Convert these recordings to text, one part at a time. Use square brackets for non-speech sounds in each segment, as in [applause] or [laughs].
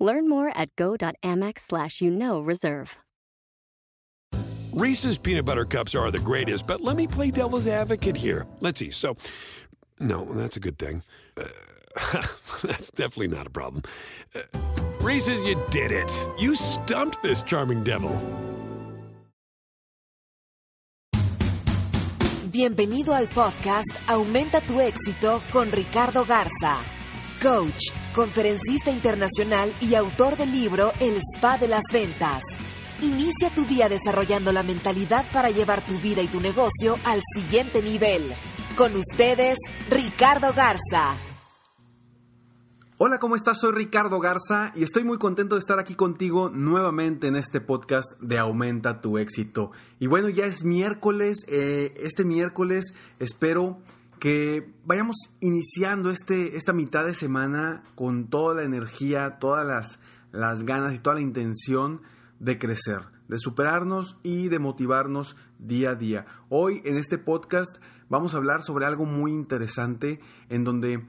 Learn more at go.amex slash you know reserve. Reese's peanut butter cups are the greatest, but let me play devil's advocate here. Let's see. So, no, that's a good thing. Uh, [laughs] that's definitely not a problem. Uh, Reese's, you did it. You stumped this charming devil. Bienvenido al podcast Aumenta tu éxito con Ricardo Garza, coach, conferencista internacional y autor del libro El Spa de las Ventas. Inicia tu día desarrollando la mentalidad para llevar tu vida y tu negocio al siguiente nivel. Con ustedes, Ricardo Garza. Hola, ¿cómo estás? Soy Ricardo Garza y estoy muy contento de estar aquí contigo nuevamente en este podcast de Aumenta tu éxito. Y bueno, ya es miércoles, eh, este miércoles espero que vayamos iniciando este, esta mitad de semana con toda la energía, todas las, las ganas y toda la intención de crecer, de superarnos y de motivarnos día a día. Hoy en este podcast vamos a hablar sobre algo muy interesante en donde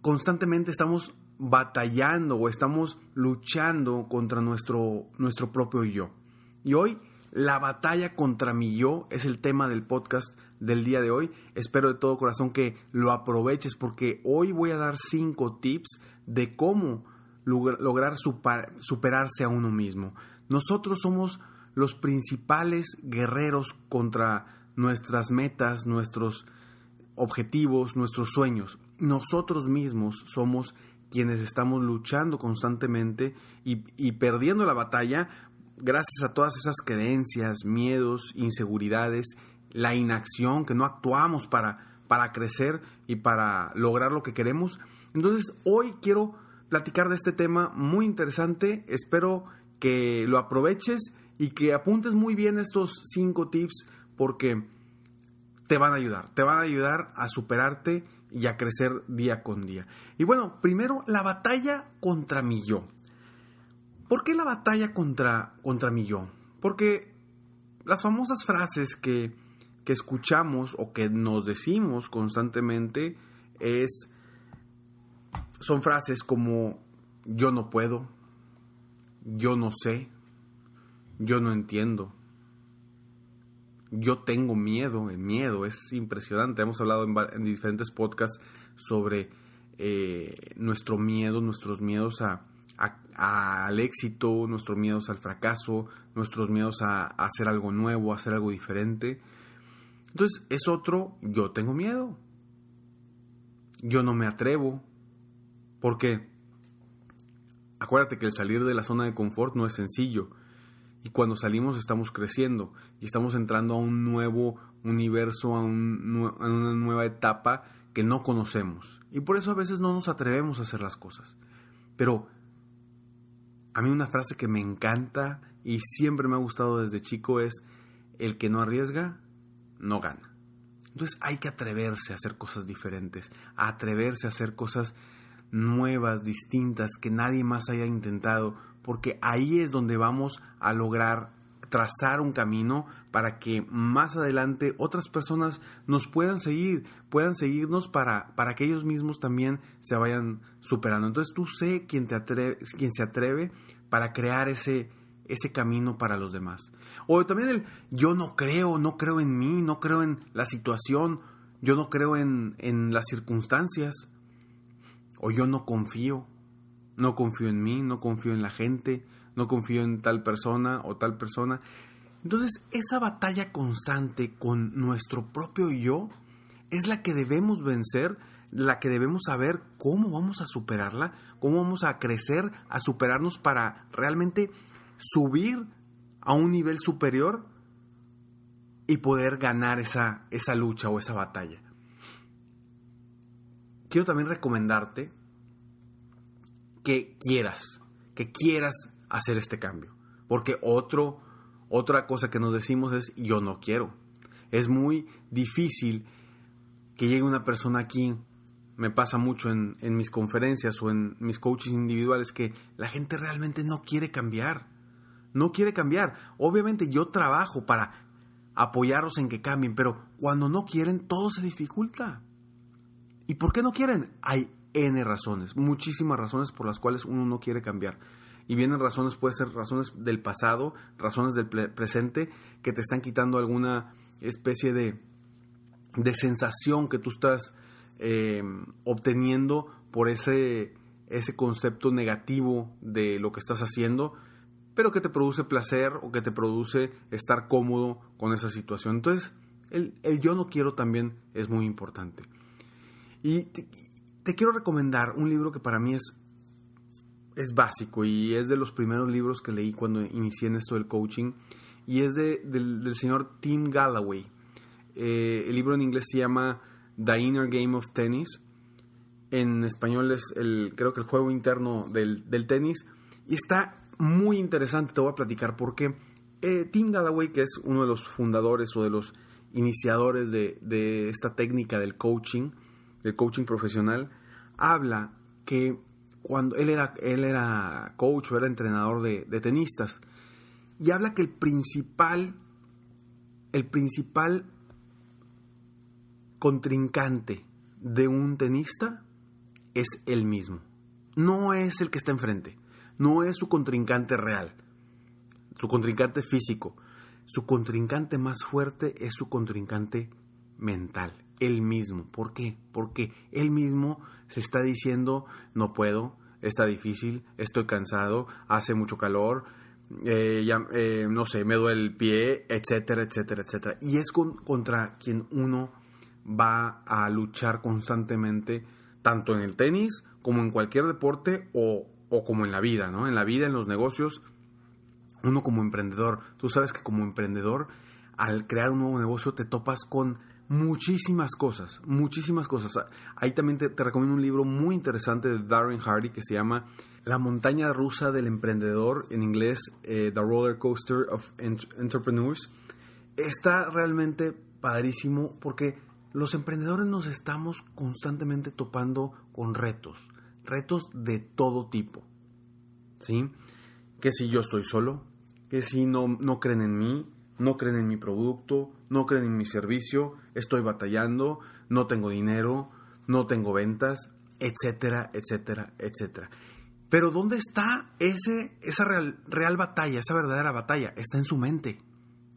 constantemente estamos batallando o estamos luchando contra nuestro, nuestro propio yo. Y hoy la batalla contra mi yo es el tema del podcast del día de hoy. Espero de todo corazón que lo aproveches porque hoy voy a dar cinco tips de cómo lograr superarse a uno mismo. Nosotros somos los principales guerreros contra nuestras metas, nuestros objetivos, nuestros sueños. Nosotros mismos somos quienes estamos luchando constantemente y, y, perdiendo la batalla gracias a todas esas creencias, miedos, inseguridades, la inacción, que no actuamos para, para crecer y para lograr lo que queremos. Entonces hoy quiero platicar de este tema muy interesante. Espero que lo aproveches y que apuntes muy bien estos cinco tips porque te van a ayudar, te van a ayudar a superarte y a crecer día con día. Y bueno, primero la batalla contra mi yo. ¿Por qué la batalla contra, contra mi yo? Porque las famosas frases que, que escuchamos o que nos decimos constantemente es, son frases como yo no puedo, yo no sé, yo no entiendo, yo tengo miedo, el miedo es impresionante. Hemos hablado en, diferentes podcasts sobre eh, nuestro miedo, nuestros miedos a, al éxito, nuestros miedos al fracaso, nuestros miedos a, a, hacer algo nuevo, a hacer algo diferente. Entonces es otro, yo tengo miedo. Yo no me atrevo. ¿Por qué? Acuérdate que el salir de la zona de confort no es sencillo y cuando salimos estamos creciendo y estamos entrando a un nuevo universo, a, una nueva etapa que no conocemos. Y por eso a veces no nos atrevemos a hacer las cosas. Pero a mí una frase que me encanta y siempre me ha gustado desde chico es, el que no arriesga, no gana. Entonces hay que atreverse a hacer cosas diferentes, a atreverse a hacer cosas nuevas, distintas, que nadie más haya intentado, porque ahí es donde vamos a lograr trazar un camino para que más adelante otras personas nos puedan seguir, puedan seguirnos para, para que ellos mismos también se vayan superando. Entonces tú sé quién, te atreve, quién se atreve para crear ese, ese camino para los demás. O también el yo no creo, no creo en mí, no creo en la situación, yo no creo en, en las circunstancias, o yo no confío. No confío en mí, no confío en la gente, no confío en tal persona o tal persona. Entonces, esa batalla constante con nuestro propio yo es la que debemos vencer, la que debemos saber cómo vamos a superarla, cómo vamos a crecer, a superarnos para realmente subir a un nivel superior y poder ganar esa, esa lucha o esa batalla. Quiero también recomendarte que quieras, que quieras hacer este cambio. Porque otro, otra cosa que nos decimos es yo no quiero. Es muy difícil que llegue una persona aquí, me pasa mucho en, en mis conferencias o en mis coaches individuales, que la gente realmente no quiere cambiar. No quiere cambiar. Obviamente yo trabajo para apoyarlos en que cambien, pero cuando no quieren todo se dificulta. ¿Y por qué no quieren? Hay N razones, muchísimas razones por las cuales uno no quiere cambiar. Y vienen razones, puede ser razones del pasado, razones del presente, que te están quitando alguna especie de, de sensación que tú estás eh, obteniendo por ese, ese concepto negativo de lo que estás haciendo, pero que te produce placer o que te produce estar cómodo con esa situación. Entonces, el, el yo no quiero también es muy importante. Y te, quiero recomendar un libro que para mí es, es básico y es de los primeros libros que leí cuando inicié en esto del coaching y es de, del, señor Tim Galloway. Eh, el libro en inglés se llama The Inner Game of Tennis. En español es el, creo que el juego interno del, del tenis. Y está muy interesante, te voy a platicar por qué. Eh, Tim Galloway, que es uno de los fundadores o de los iniciadores de, de esta técnica del coaching, del coaching profesional, habla que cuando él era, él era coach o era entrenador de, tenistas, y habla que el principal, el principal contrincante de un tenista es él mismo. No es el que está enfrente, no es su contrincante real, su contrincante físico. Su contrincante más fuerte es su contrincante mental él mismo. ¿Por qué? Porque él mismo se está diciendo, no puedo, está difícil, estoy cansado, hace mucho calor, eh, ya, eh, no sé, me duele el pie, etcétera, etcétera, etcétera. Y es contra quien uno va a luchar constantemente, tanto en el tenis como en cualquier deporte o, o como en la vida, ¿no? En la vida, en los negocios, uno como emprendedor, tú sabes que como emprendedor, al crear un nuevo negocio te topas con muchísimas cosas, muchísimas cosas. Ahí también te, recomiendo un libro muy interesante de Darren Hardy que se llama La montaña rusa del emprendedor, en inglés eh, The Roller Coaster of Entrepreneurs. Está realmente padrísimo porque los emprendedores nos estamos constantemente topando con retos, retos de todo tipo. ¿Sí? Que si yo estoy solo, que si no, no creen en mí, no creen en mi producto, no creen en mi servicio, estoy batallando, no tengo dinero, no tengo ventas, etcétera, etcétera, etcétera. Pero ¿dónde está ese, esa real, real batalla, esa verdadera batalla? Está en su mente.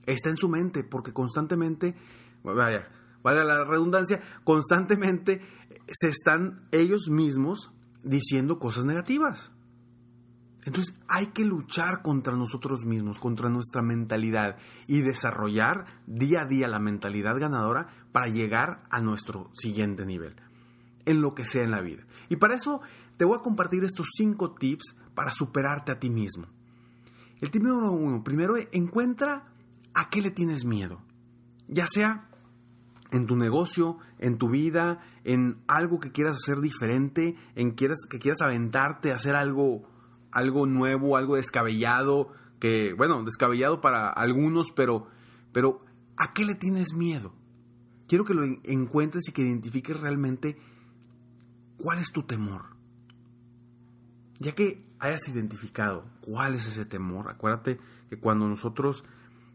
Está en su mente porque constantemente, vaya, vaya la redundancia, constantemente se están ellos mismos diciendo cosas negativas. Entonces hay que luchar contra nosotros mismos, contra nuestra mentalidad y desarrollar día a día la mentalidad ganadora para llegar a nuestro siguiente nivel, en lo que sea en la vida. Y para eso te voy a compartir estos cinco tips para superarte a ti mismo. El tip número uno, primero encuentra a qué le tienes miedo, ya sea en tu negocio, en tu vida, en algo que quieras hacer diferente, en quieras, que quieras aventarte a hacer algo algo nuevo, algo descabellado, que, bueno, descabellado para algunos, pero, pero ¿a qué le tienes miedo? Quiero que lo encuentres y que identifiques realmente cuál es tu temor. Ya que hayas identificado cuál es ese temor, acuérdate que cuando nosotros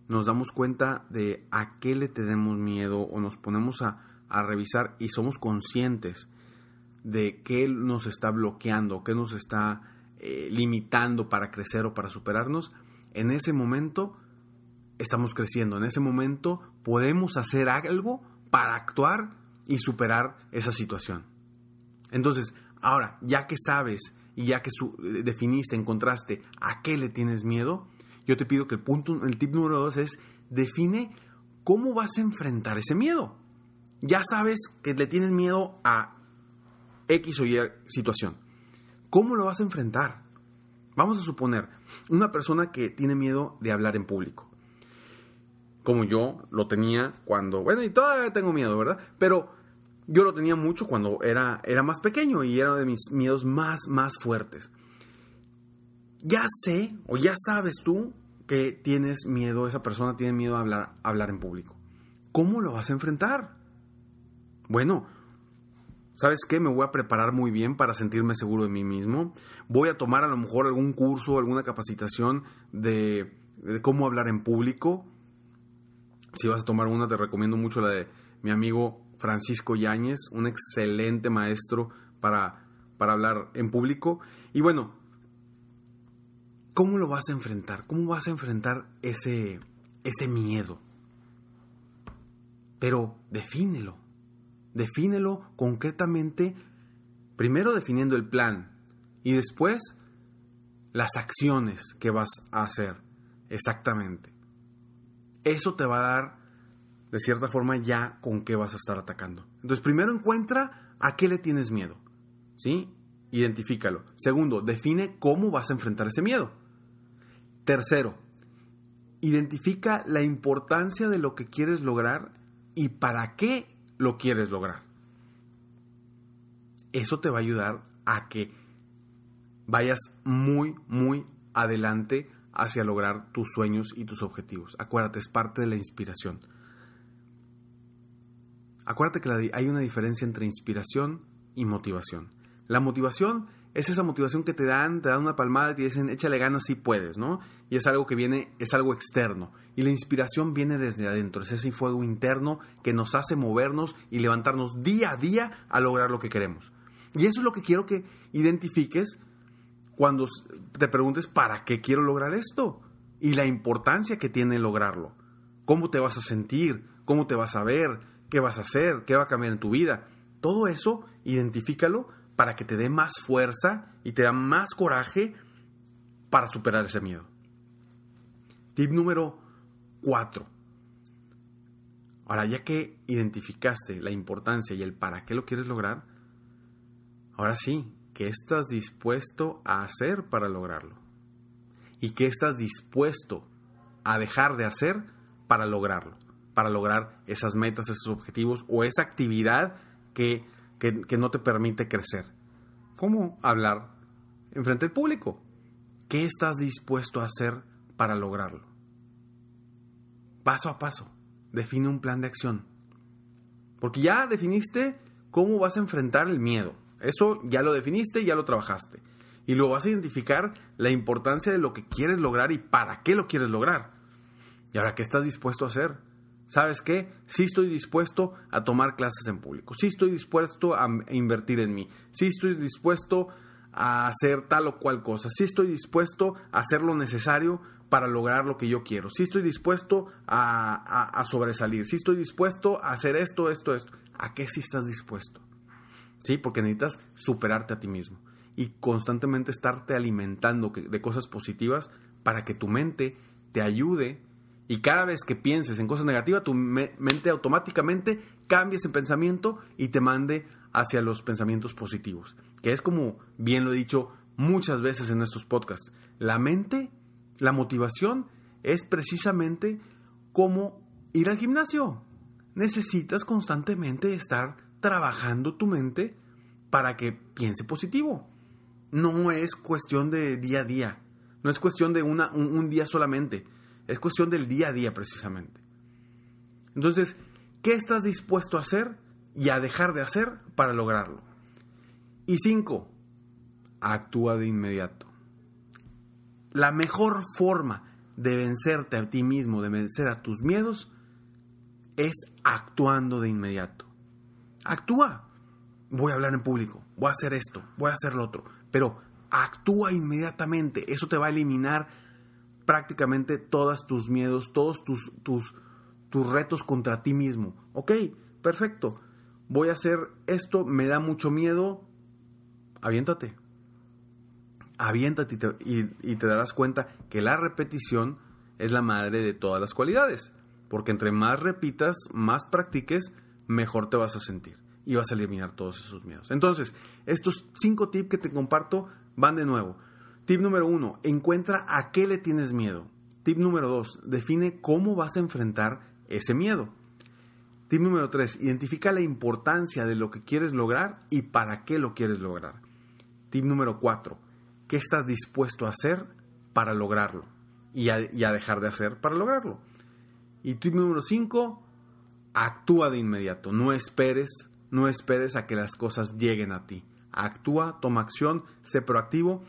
nos damos cuenta de a qué le tenemos miedo o nos ponemos a, a revisar y somos conscientes de qué nos está bloqueando, qué nos está eh, limitando para crecer o para superarnos, en ese momento estamos creciendo, en ese momento podemos hacer algo para actuar y superar esa situación. Entonces, ahora, ya que sabes y ya que eh, definiste, encontraste a qué le tienes miedo, yo te pido que el punto, el tip número dos es define cómo vas a enfrentar ese miedo. Ya sabes que le tienes miedo a X o Y situación. ¿Cómo lo vas a enfrentar? Vamos a suponer una persona que tiene miedo de hablar en público. Como yo lo tenía cuando, bueno, y todavía tengo miedo, ¿verdad? Pero yo lo tenía mucho cuando era, era más pequeño y era de mis miedos más, más fuertes. Ya sé, o ya sabes tú, que tienes miedo, esa persona tiene miedo a hablar, a hablar en público. ¿Cómo lo vas a enfrentar? Bueno, ¿sabes qué? Me voy a preparar muy bien para sentirme seguro de mí mismo. Voy a tomar a lo mejor algún curso, alguna capacitación de, cómo hablar en público. Si vas a tomar una, te recomiendo mucho la de mi amigo Francisco Yáñez, un excelente maestro para, para hablar en público. Y bueno, ¿cómo lo vas a enfrentar? ¿Cómo vas a enfrentar ese, ese miedo? Pero defínelo. Defínelo concretamente, primero definiendo el plan y después las acciones que vas a hacer exactamente. Eso te va a dar, de cierta forma, ya con qué vas a estar atacando. Entonces, primero encuentra a qué le tienes miedo. ¿Sí? Identifícalo. Segundo, define cómo vas a enfrentar ese miedo. Tercero, identifica la importancia de lo que quieres lograr y para qué lo quieres lograr. Eso te va a ayudar a que vayas muy, muy adelante hacia lograr tus sueños y tus objetivos. Acuérdate, es parte de la inspiración. Acuérdate que hay una diferencia entre inspiración y motivación. La motivación es esa motivación que te dan, te dan una palmada y te dicen, échale ganas si puedes, ¿no? Y es algo que viene, es algo externo. Y la inspiración viene desde adentro, es ese fuego interno que nos hace movernos y levantarnos día a día a lograr lo que queremos. Y eso es lo que quiero que identifiques cuando te preguntes, ¿para qué quiero lograr esto? Y la importancia que tiene lograrlo. ¿Cómo te vas a sentir? ¿Cómo te vas a ver? ¿Qué vas a hacer? ¿Qué va a cambiar en tu vida? Todo eso, identifícalo para que te dé más fuerza y te da más coraje para superar ese miedo. Tip número 4. Ahora, ya que identificaste la importancia y el para qué lo quieres lograr, ahora sí, ¿qué estás dispuesto a hacer para lograrlo? ¿Y qué estás dispuesto a dejar de hacer para lograrlo? Para lograr esas metas, esos objetivos o esa actividad que que, no te permite crecer. ¿Cómo hablar en frente al público? ¿Qué estás dispuesto a hacer para lograrlo? Paso a paso, define un plan de acción. Porque ya definiste cómo vas a enfrentar el miedo. Eso ya lo definiste, ya lo trabajaste. Y luego vas a identificar la importancia de lo que quieres lograr y para qué lo quieres lograr. Y ahora, ¿qué estás dispuesto a hacer? ¿Sabes qué? Sí estoy dispuesto a tomar clases en público, sí estoy dispuesto a invertir en mí, sí estoy dispuesto a hacer tal o cual cosa, sí estoy dispuesto a hacer lo necesario para lograr lo que yo quiero, sí estoy dispuesto a, sobresalir, sí estoy dispuesto a hacer esto, esto, esto. ¿A qué sí estás dispuesto? ¿Sí? Porque necesitas superarte a ti mismo y constantemente estarte alimentando de cosas positivas para que tu mente te ayude y cada vez que pienses en cosas negativas, tu mente automáticamente cambia ese pensamiento y te mande hacia los pensamientos positivos. Que es como bien lo he dicho muchas veces en estos podcasts. La mente, la motivación, es precisamente como ir al gimnasio. Necesitas constantemente estar trabajando tu mente para que piense positivo. No es cuestión de día a día. No es cuestión de una, un día solamente es cuestión del día a día precisamente. Entonces, ¿qué estás dispuesto a hacer y a dejar de hacer para lograrlo? Y cinco, actúa de inmediato. La mejor forma de vencerte a ti mismo, de vencer a tus miedos, es actuando de inmediato. Actúa. Voy a hablar en público, voy a hacer esto, voy a hacer lo otro, pero actúa inmediatamente. Eso te va a eliminar prácticamente todos tus miedos, todos tus, tus, tus retos contra ti mismo. Ok, perfecto. Voy a hacer esto, me da mucho miedo. Aviéntate. Aviéntate y te, y te darás cuenta que la repetición es la madre de todas las cualidades. Porque entre más repitas, más practiques, mejor te vas a sentir y vas a eliminar todos esos miedos. Entonces, estos cinco tips que te comparto van de nuevo. Tip número uno, encuentra a qué le tienes miedo. Tip número dos, define cómo vas a enfrentar ese miedo. Tip número tres, identifica la importancia de lo que quieres lograr y para qué lo quieres lograr. Tip número cuatro, ¿qué estás dispuesto a hacer para lograrlo? y a, y a dejar de hacer para lograrlo. Y tip número 5, actúa de inmediato. No esperes, no esperes a que las cosas lleguen a ti. Actúa, toma acción, sé proactivo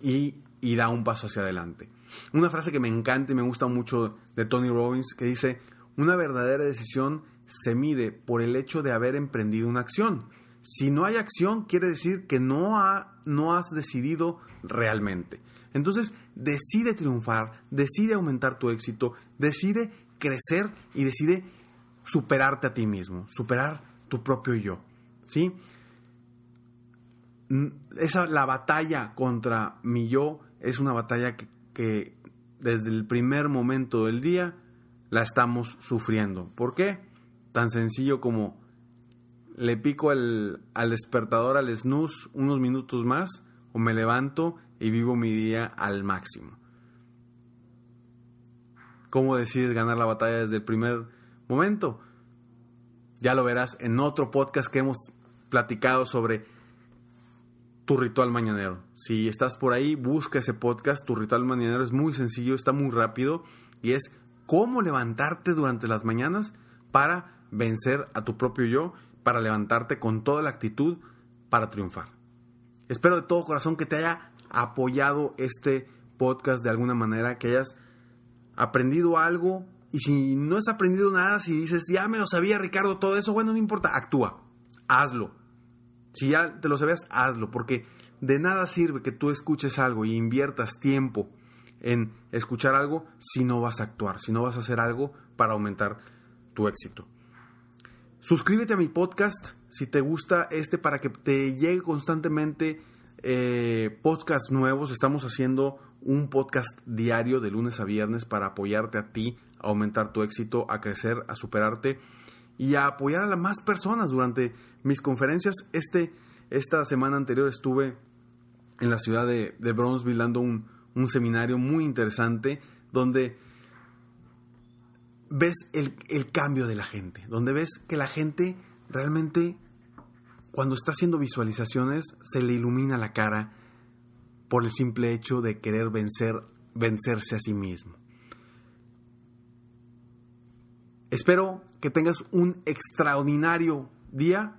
y, da un paso hacia adelante. Una frase que me encanta y me gusta mucho de Tony Robbins que dice, una verdadera decisión se mide por el hecho de haber emprendido una acción. Si no hay acción, quiere decir que no, ha, no has decidido realmente. Entonces, decide triunfar, decide aumentar tu éxito, decide crecer y decide superarte a ti mismo, superar tu propio yo. ¿Sí? Esa, la batalla contra mi yo es una batalla que, que desde el primer momento del día la estamos sufriendo. ¿Por qué? Tan sencillo como le pico al, al despertador, al snooze, unos minutos más, o me levanto y vivo mi día al máximo. ¿Cómo decides ganar la batalla desde el primer momento? Ya lo verás en otro podcast que hemos platicado sobre tu ritual mañanero. Si estás por ahí, busca ese podcast. Tu ritual mañanero es muy sencillo, está muy rápido y es cómo levantarte durante las mañanas para vencer a tu propio yo, para levantarte con toda la actitud para triunfar. Espero de todo corazón que te haya apoyado este podcast de alguna manera, que hayas aprendido algo y si no has aprendido nada, si dices, ya me lo sabía Ricardo, todo eso, bueno, no importa, actúa, hazlo. Si ya te lo sabías, hazlo, porque de nada sirve que tú escuches algo y inviertas tiempo en escuchar algo si no vas a actuar, si no vas a hacer algo para aumentar tu éxito. Suscríbete a mi podcast si te gusta este para que te llegue constantemente eh, podcasts nuevos. Estamos haciendo un podcast diario de lunes a viernes para apoyarte a ti, a aumentar tu éxito, a crecer, a superarte y a apoyar a las más personas durante mis conferencias. Este, esta semana anterior estuve en la ciudad de, de Bronzeville dando un, un seminario muy interesante donde ves el, el, cambio de la gente, donde ves que la gente realmente cuando está haciendo visualizaciones se le ilumina la cara por el simple hecho de querer vencer, vencerse a sí mismo. Espero que tengas un extraordinario día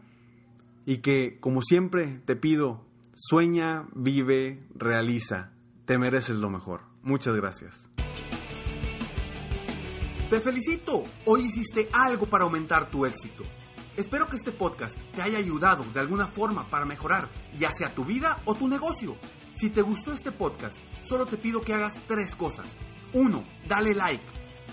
y que, como siempre, te pido, sueña, vive, realiza te mereces lo mejor. Muchas gracias. Te felicito. Hoy hiciste algo para aumentar tu éxito. Espero que este podcast te haya ayudado de alguna forma para mejorar ya sea tu vida o tu negocio. Si te gustó este podcast, solo te pido que hagas tres cosas. 1. Dale like.